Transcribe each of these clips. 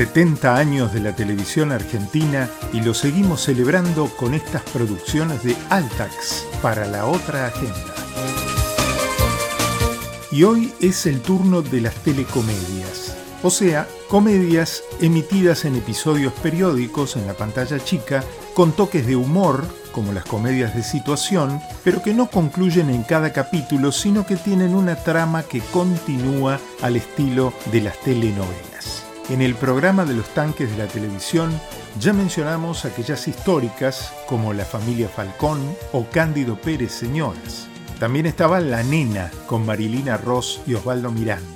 70 años de la televisión argentina y lo seguimos celebrando con estas producciones de Altax para la otra agenda. Y hoy es el turno de las telecomedias, o sea, comedias emitidas en episodios periódicos en la pantalla chica con toques de humor, como las comedias de situación, pero que no concluyen en cada capítulo, sino que tienen una trama que continúa al estilo de las telenovelas. En el programa de los tanques de la televisión ya mencionamos aquellas históricas como La familia Falcón o Cándido Pérez Señoras. También estaba La Nena con Marilina Ross y Osvaldo Miranda.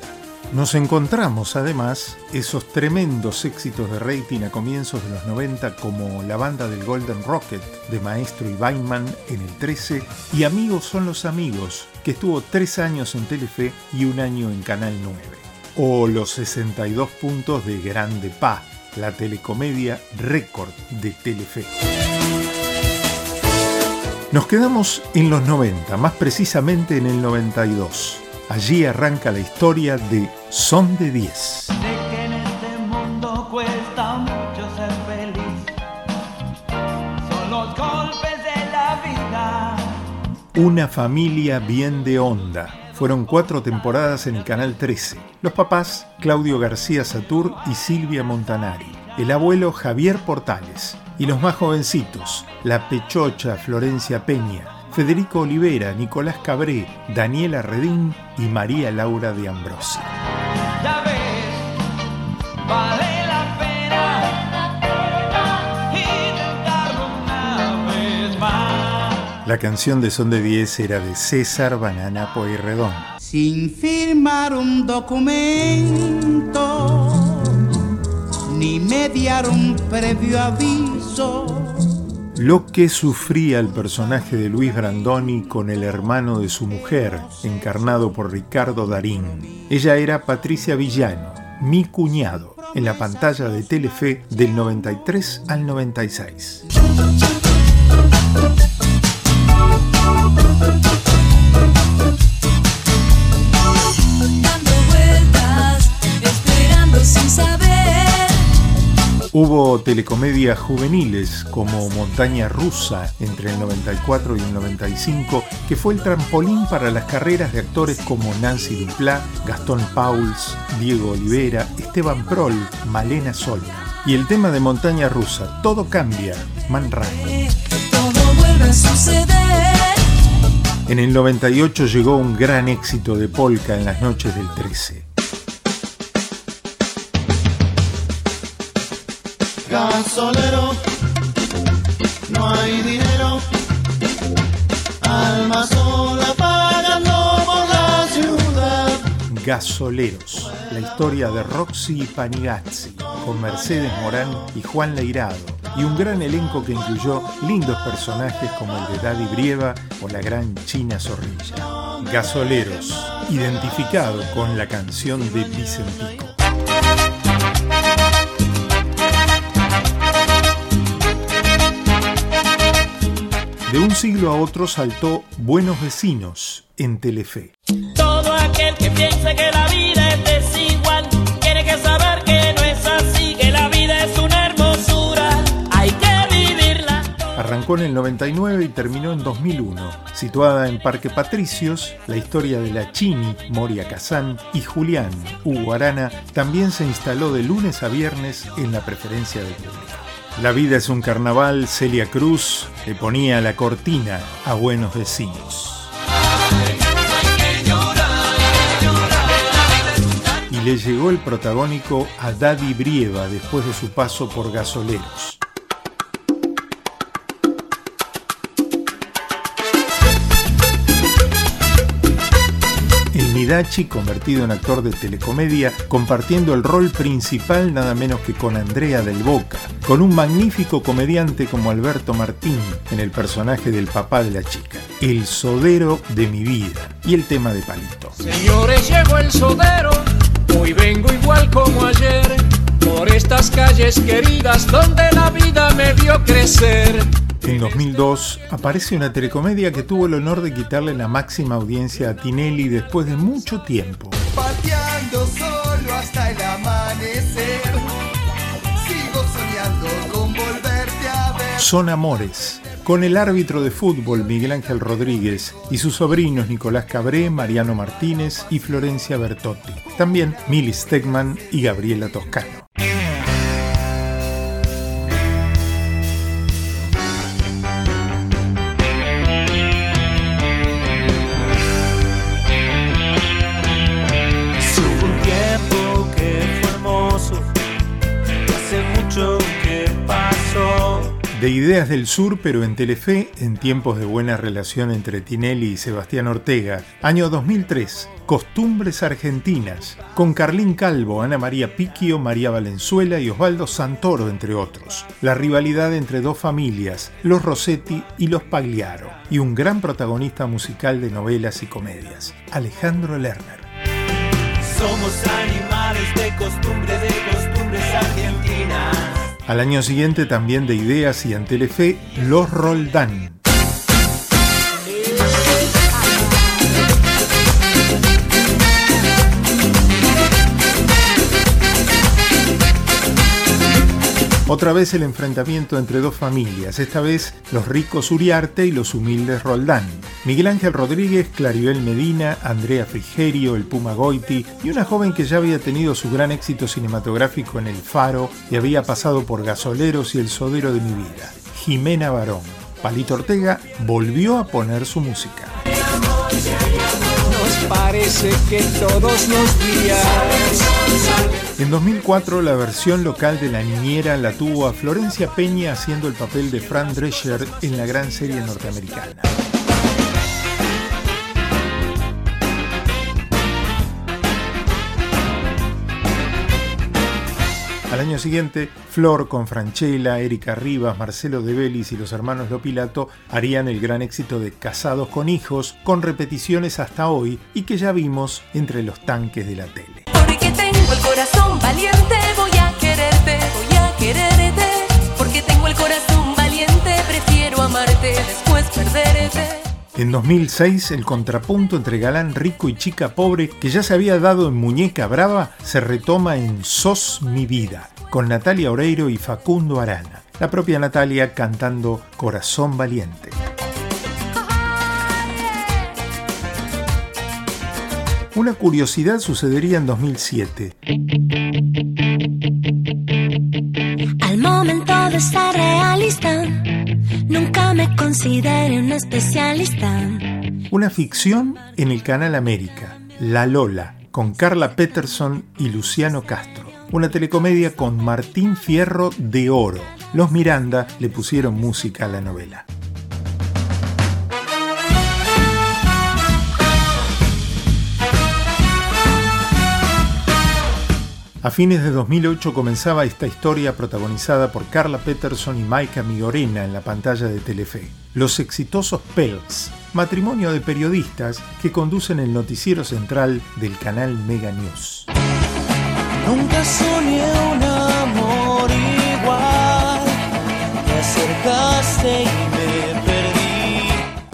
Nos encontramos además esos tremendos éxitos de rating a comienzos de los 90 como la banda del Golden Rocket de Maestro y Weinman en el 13 y Amigos son los amigos que estuvo tres años en Telefe y un año en Canal 9 o los 62 puntos de Grande Pa, la telecomedia récord de Telefe. Nos quedamos en los 90, más precisamente en el 92. Allí arranca la historia de Son de 10. que en este mundo cuesta mucho ser feliz. Son los golpes de la vida. Una familia bien de onda. Fueron cuatro temporadas en el Canal 13. Los papás, Claudio García Satur y Silvia Montanari. El abuelo Javier Portales. Y los más jovencitos, la pechocha Florencia Peña, Federico Olivera, Nicolás Cabré, Daniela Redín y María Laura de Ambrosi. La canción de Son de 10 era de César Banana Pueyrredón. sin firmar un documento ni mediar un previo aviso. Lo que sufría el personaje de Luis Brandoni con el hermano de su mujer, encarnado por Ricardo Darín. Ella era Patricia Villano, mi cuñado, en la pantalla de Telefe del 93 al 96. Hubo telecomedias juveniles como Montaña Rusa entre el 94 y el 95, que fue el trampolín para las carreras de actores como Nancy Duplá, Gastón Pauls, Diego Olivera, Esteban Prol, Malena Solna. Y el tema de Montaña Rusa, Todo cambia, Man Ray. Todo vuelve a suceder. En el 98 llegó un gran éxito de polka en las noches del 13. Gasolero, no hay dinero. Alma sola pagando por la ciudad. Gasoleros, la historia de Roxy Panigazzi, con Mercedes Morán y Juan Leirado, y un gran elenco que incluyó lindos personajes como el de Daddy Brieva o la gran China Zorrilla. Gasoleros, identificado con la canción de Vicentico. De un siglo a otro saltó Buenos Vecinos en Telefe. Todo aquel que piense que la vida es desigual tiene que saber que no es así, que la vida es una hermosura, hay que vivirla. Arrancó en el 99 y terminó en 2001. Situada en Parque Patricios, la historia de la Chini, Moria Kazán y Julián, Hugo Arana, también se instaló de lunes a viernes en la preferencia del público. La vida es un carnaval, Celia Cruz le ponía la cortina a buenos vecinos. Y le llegó el protagónico a Daddy Brieva después de su paso por Gasoleros. Midachi, convertido en actor de telecomedia, compartiendo el rol principal nada menos que con Andrea del Boca, con un magnífico comediante como Alberto Martín en el personaje del papá de la chica, el sodero de mi vida, y el tema de Palito. Señores, llegó el sodero, hoy vengo igual como ayer, por estas calles queridas donde la vida me vio crecer en 2002 aparece una telecomedia que tuvo el honor de quitarle la máxima audiencia a Tinelli después de mucho tiempo. Pateando solo hasta el amanecer, sigo soñando con volverte a ver. Son amores, con el árbitro de fútbol Miguel Ángel Rodríguez y sus sobrinos Nicolás Cabré, Mariano Martínez y Florencia Bertotti. También Mili Stegman y Gabriela Toscano. De Ideas del Sur, pero en Telefe, en tiempos de buena relación entre Tinelli y Sebastián Ortega, año 2003, Costumbres Argentinas, con Carlín Calvo, Ana María Piquio, María Valenzuela y Osvaldo Santoro, entre otros. La rivalidad entre dos familias, los Rossetti y los Pagliaro, y un gran protagonista musical de novelas y comedias, Alejandro Lerner. Somos animales de. Al año siguiente también de Ideas y en Telefe, Los Roldán. Otra vez el enfrentamiento entre dos familias, esta vez los ricos Uriarte y los humildes Roldán. Miguel Ángel Rodríguez, Claribel Medina, Andrea Frigerio, el Puma Goiti y una joven que ya había tenido su gran éxito cinematográfico en El Faro y había pasado por Gasoleros y El Sodero de mi vida, Jimena Barón. Palito Ortega volvió a poner su música. Nos parece que todos los días En 2004 la versión local de La Niñera la tuvo a Florencia Peña haciendo el papel de Fran Drescher en la gran serie norteamericana. Al año siguiente, Flor con Franchella, Erika Rivas, Marcelo De Bellis y los hermanos Lopilato harían el gran éxito de Casados con Hijos, con repeticiones hasta hoy y que ya vimos entre los tanques de la tele. Porque tengo el corazón valiente, voy a quererte, voy a quererte. Porque tengo el corazón valiente, prefiero amarte, después perderte. En 2006, el contrapunto entre galán rico y chica pobre, que ya se había dado en Muñeca Brava, se retoma en Sos mi vida, con Natalia Oreiro y Facundo Arana. La propia Natalia cantando Corazón Valiente. Una curiosidad sucedería en 2007. Al momento de estar realista, me consideré un especialista. Una ficción en el canal América, La Lola, con Carla Peterson y Luciano Castro. Una telecomedia con Martín Fierro de Oro. Los Miranda le pusieron música a la novela. A fines de 2008 comenzaba esta historia protagonizada por Carla Peterson y Maika Migorena en la pantalla de Telefe. Los exitosos Pelts, matrimonio de periodistas que conducen el noticiero central del canal Mega News.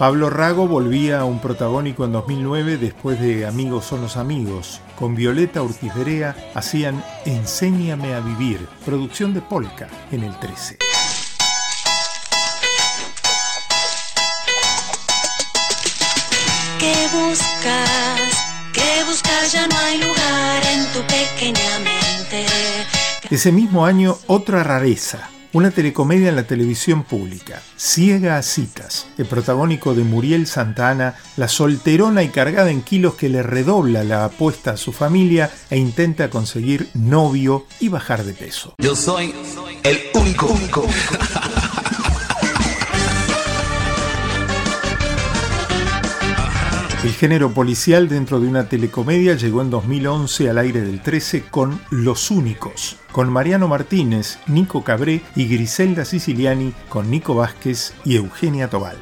Pablo Rago volvía a un protagónico en 2009 después de Amigos son los amigos. Con Violeta Urquiz Berea hacían Enséñame a vivir, producción de Polka en el 13. ¿Qué buscas? ¿Qué buscas? Ya no hay lugar en tu pequeña mente. Ese mismo año, otra rareza. Una telecomedia en la televisión pública, Ciega a citas, el protagónico de Muriel Santana, la solterona y cargada en kilos que le redobla la apuesta a su familia e intenta conseguir novio y bajar de peso. Yo soy el único, único. El género policial dentro de una telecomedia llegó en 2011 al aire del 13 con Los Únicos, con Mariano Martínez, Nico Cabré y Griselda Siciliani con Nico Vázquez y Eugenia Tobal.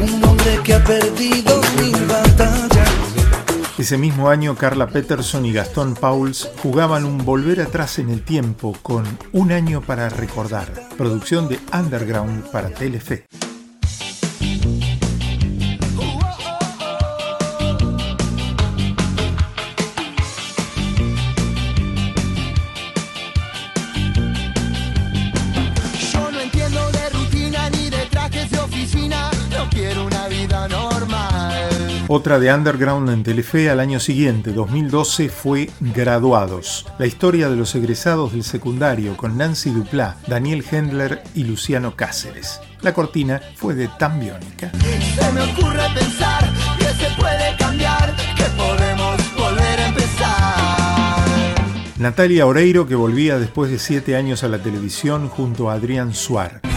Un hombre que ha perdido. Ese mismo año, Carla Peterson y Gastón Pauls jugaban un volver atrás en el tiempo con Un año para recordar, producción de Underground para Telefe. Otra de Underground en Telefe al año siguiente, 2012, fue Graduados, la historia de los egresados del secundario con Nancy Duplá, Daniel Hendler y Luciano Cáceres. La cortina fue de Tambiónica. Se me ocurre pensar que se puede cambiar, que podemos volver a empezar. Natalia Oreiro, que volvía después de siete años a la televisión junto a Adrián Suar.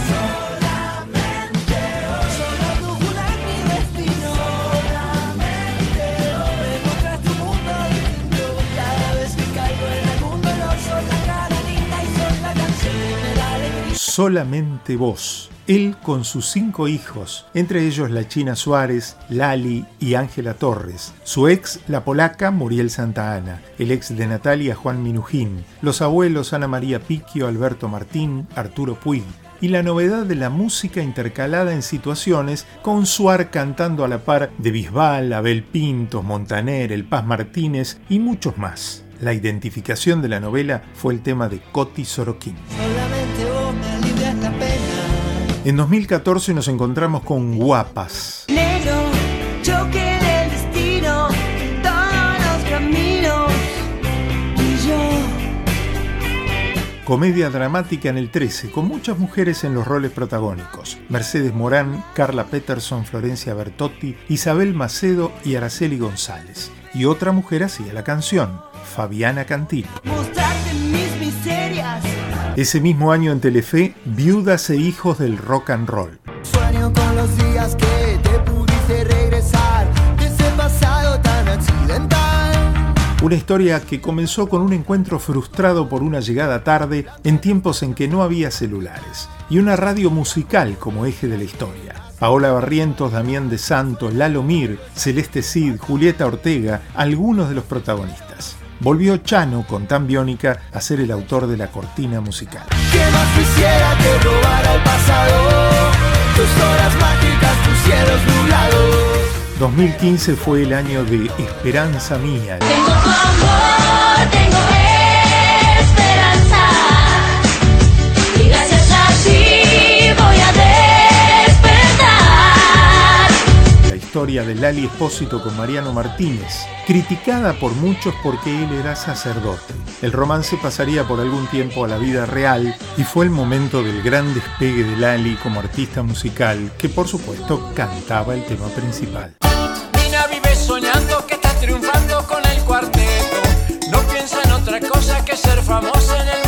Solamente vos. Él con sus cinco hijos, entre ellos la China Suárez, Lali y Ángela Torres, su ex, la polaca Muriel Santa Ana, el ex de Natalia Juan Minujín, los abuelos Ana María Piquio, Alberto Martín, Arturo Puig, y la novedad de la música intercalada en situaciones con Suar cantando a la par de Bisbal, Abel Pintos, Montaner, El Paz Martínez y muchos más. La identificación de la novela fue el tema de Coti Sorokin. En 2014 nos encontramos con Guapas. Negro, choque del destino, todos los caminos. Y yo, Comedia dramática en el 13, con muchas mujeres en los roles protagónicos. Mercedes Morán, Carla Peterson, Florencia Bertotti, Isabel Macedo y Araceli González. Y otra mujer hacía la canción, Fabiana Cantilo. miserias. Ese mismo año en Telefe, Viudas e Hijos del Rock and Roll. Sueño con los días que te pudiste regresar de ese pasado tan accidental. Una historia que comenzó con un encuentro frustrado por una llegada tarde en tiempos en que no había celulares, y una radio musical como eje de la historia. Paola Barrientos, Damián de Santos, Lalo Mir, Celeste Cid, Julieta Ortega, algunos de los protagonistas. Volvió Chano con Tan Biónica a ser el autor de la cortina musical. ¿Qué más quisiera que robara el pasado? Tus horas mágicas, tus cielos nublados. 2015 fue el año de Esperanza Mía. Tengo tu amor, tengo historia de Lali Espósito con Mariano Martínez, criticada por muchos porque él era sacerdote. El romance pasaría por algún tiempo a la vida real y fue el momento del gran despegue de Lali como artista musical, que por supuesto cantaba el tema principal. Nina vive soñando que está triunfando con el cuarteto. No piensa en otra cosa que ser famosa en el.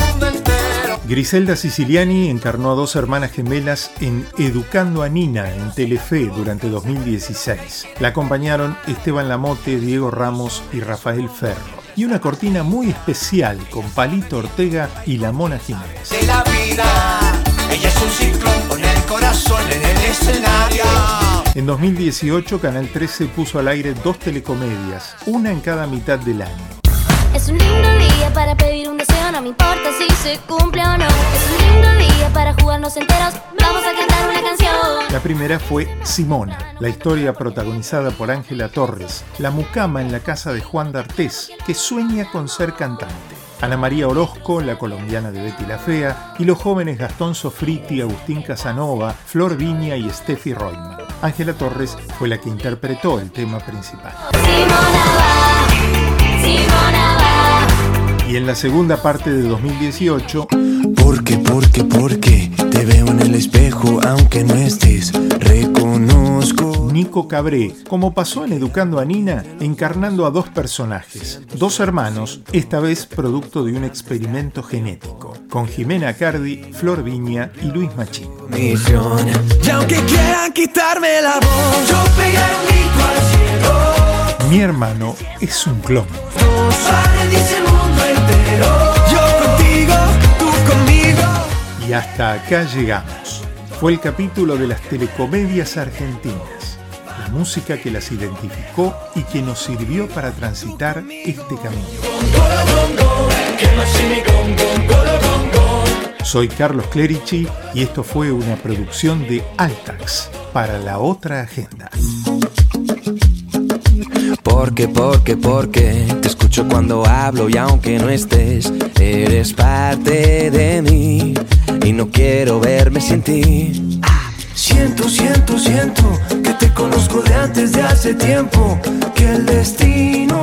Griselda Siciliani encarnó a dos hermanas gemelas en Educando a Nina en Telefe durante 2016. La acompañaron Esteban Lamote, Diego Ramos y Rafael Ferro. Y una cortina muy especial con Palito Ortega y la Mona Jiménez. De la vida, ella es un ciclón con el corazón en el escenario. En 2018 Canal 13 puso al aire dos telecomedias, una en cada mitad del año. Es un lindo día para pedir un no me importa si se cumple o no. Es un lindo día para jugarnos enteros, vamos a cantar una canción. La primera fue Simona, la historia protagonizada por Ángela Torres, la mucama en la casa de Juan D'Artés, que sueña con ser cantante. Ana María Orozco, la colombiana de Betty la Fea, y los jóvenes Gastón Sofriti, Agustín Casanova, Flor Viña y Steffi Reutemann. Ángela Torres fue la que interpretó el tema principal. Simona Y en la segunda parte de 2018, Porque, porque, porque te veo en el espejo aunque no estés. Reconozco. Nico Cabré, como pasó en Educando a Nina, encarnando a dos personajes, dos hermanos, esta vez producto de un experimento genético, con Jimena Cardi, Flor Viña y Luis Machín. Misión. Y aunque quieran quitarme la voz, yo pegaré un grito al cielo. Mi hermano es un clon. Yo contigo, tú conmigo. Y hasta acá llegamos. Fue el capítulo de las telecomedias argentinas, la música que las identificó y que nos sirvió para transitar este camino. Soy Carlos Clerici y esto fue una producción de Altax para la otra agenda. Porque, porque, porque cuando hablo y aunque no estés, eres parte de mí y no quiero verme sin ti. Siento, siento, siento que te conozco de antes de hace tiempo, que el destino